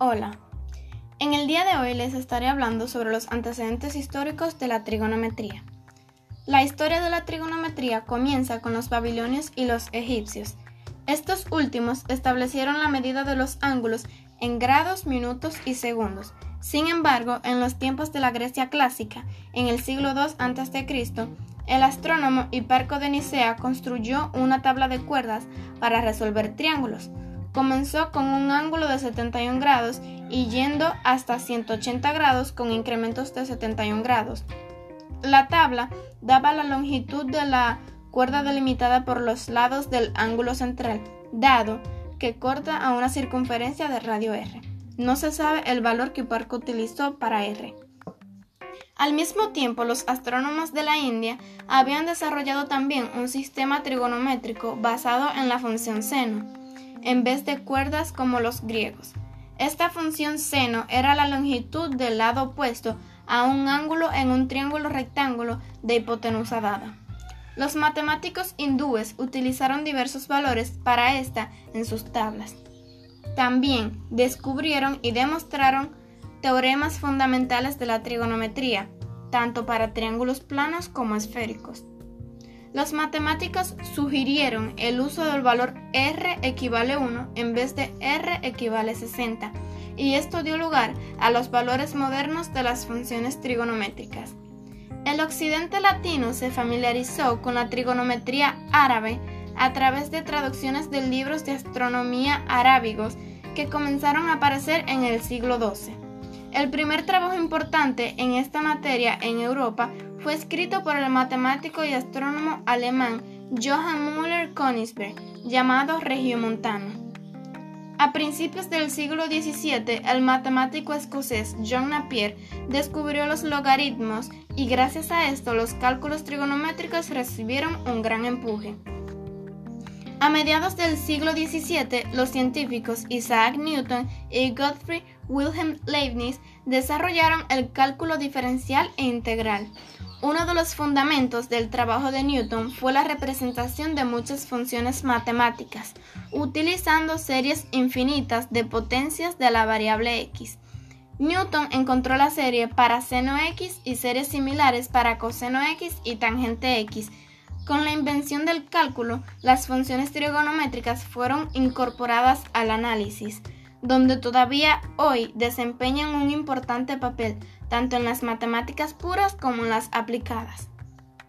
Hola, en el día de hoy les estaré hablando sobre los antecedentes históricos de la trigonometría. La historia de la trigonometría comienza con los babilonios y los egipcios. Estos últimos establecieron la medida de los ángulos en grados, minutos y segundos. Sin embargo, en los tiempos de la Grecia clásica, en el siglo II a.C., el astrónomo Hiperco de Nicea construyó una tabla de cuerdas para resolver triángulos. Comenzó con un ángulo de 71 grados y yendo hasta 180 grados con incrementos de 71 grados. La tabla daba la longitud de la cuerda delimitada por los lados del ángulo central, dado que corta a una circunferencia de radio r. No se sabe el valor que Parco utilizó para r. Al mismo tiempo, los astrónomos de la India habían desarrollado también un sistema trigonométrico basado en la función seno, en vez de cuerdas como los griegos. Esta función seno era la longitud del lado opuesto a un ángulo en un triángulo rectángulo de hipotenusa dada. Los matemáticos hindúes utilizaron diversos valores para esta en sus tablas. También descubrieron y demostraron teoremas fundamentales de la trigonometría, tanto para triángulos planos como esféricos. Los matemáticos sugirieron el uso del valor r equivale 1 en vez de r equivale 60, y esto dio lugar a los valores modernos de las funciones trigonométricas. El occidente latino se familiarizó con la trigonometría árabe a través de traducciones de libros de astronomía arábigos que comenzaron a aparecer en el siglo XII. El primer trabajo importante en esta materia en Europa fue escrito por el matemático y astrónomo alemán Johann Müller-Königsberg, llamado Regiomontano. A principios del siglo XVII, el matemático escocés John Napier descubrió los logaritmos y gracias a esto los cálculos trigonométricos recibieron un gran empuje. A mediados del siglo XVII, los científicos Isaac Newton y Gottfried Wilhelm Leibniz desarrollaron el cálculo diferencial e integral. Uno de los fundamentos del trabajo de Newton fue la representación de muchas funciones matemáticas, utilizando series infinitas de potencias de la variable x. Newton encontró la serie para seno x y series similares para coseno x y tangente x. Con la invención del cálculo, las funciones trigonométricas fueron incorporadas al análisis donde todavía hoy desempeñan un importante papel tanto en las matemáticas puras como en las aplicadas.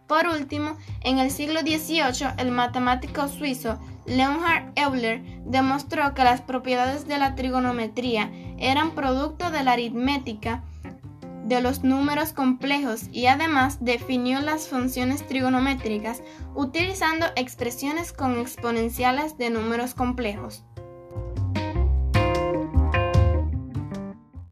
Por último, en el siglo XVIII, el matemático suizo Leonhard Euler demostró que las propiedades de la trigonometría eran producto de la aritmética de los números complejos y además definió las funciones trigonométricas utilizando expresiones con exponenciales de números complejos.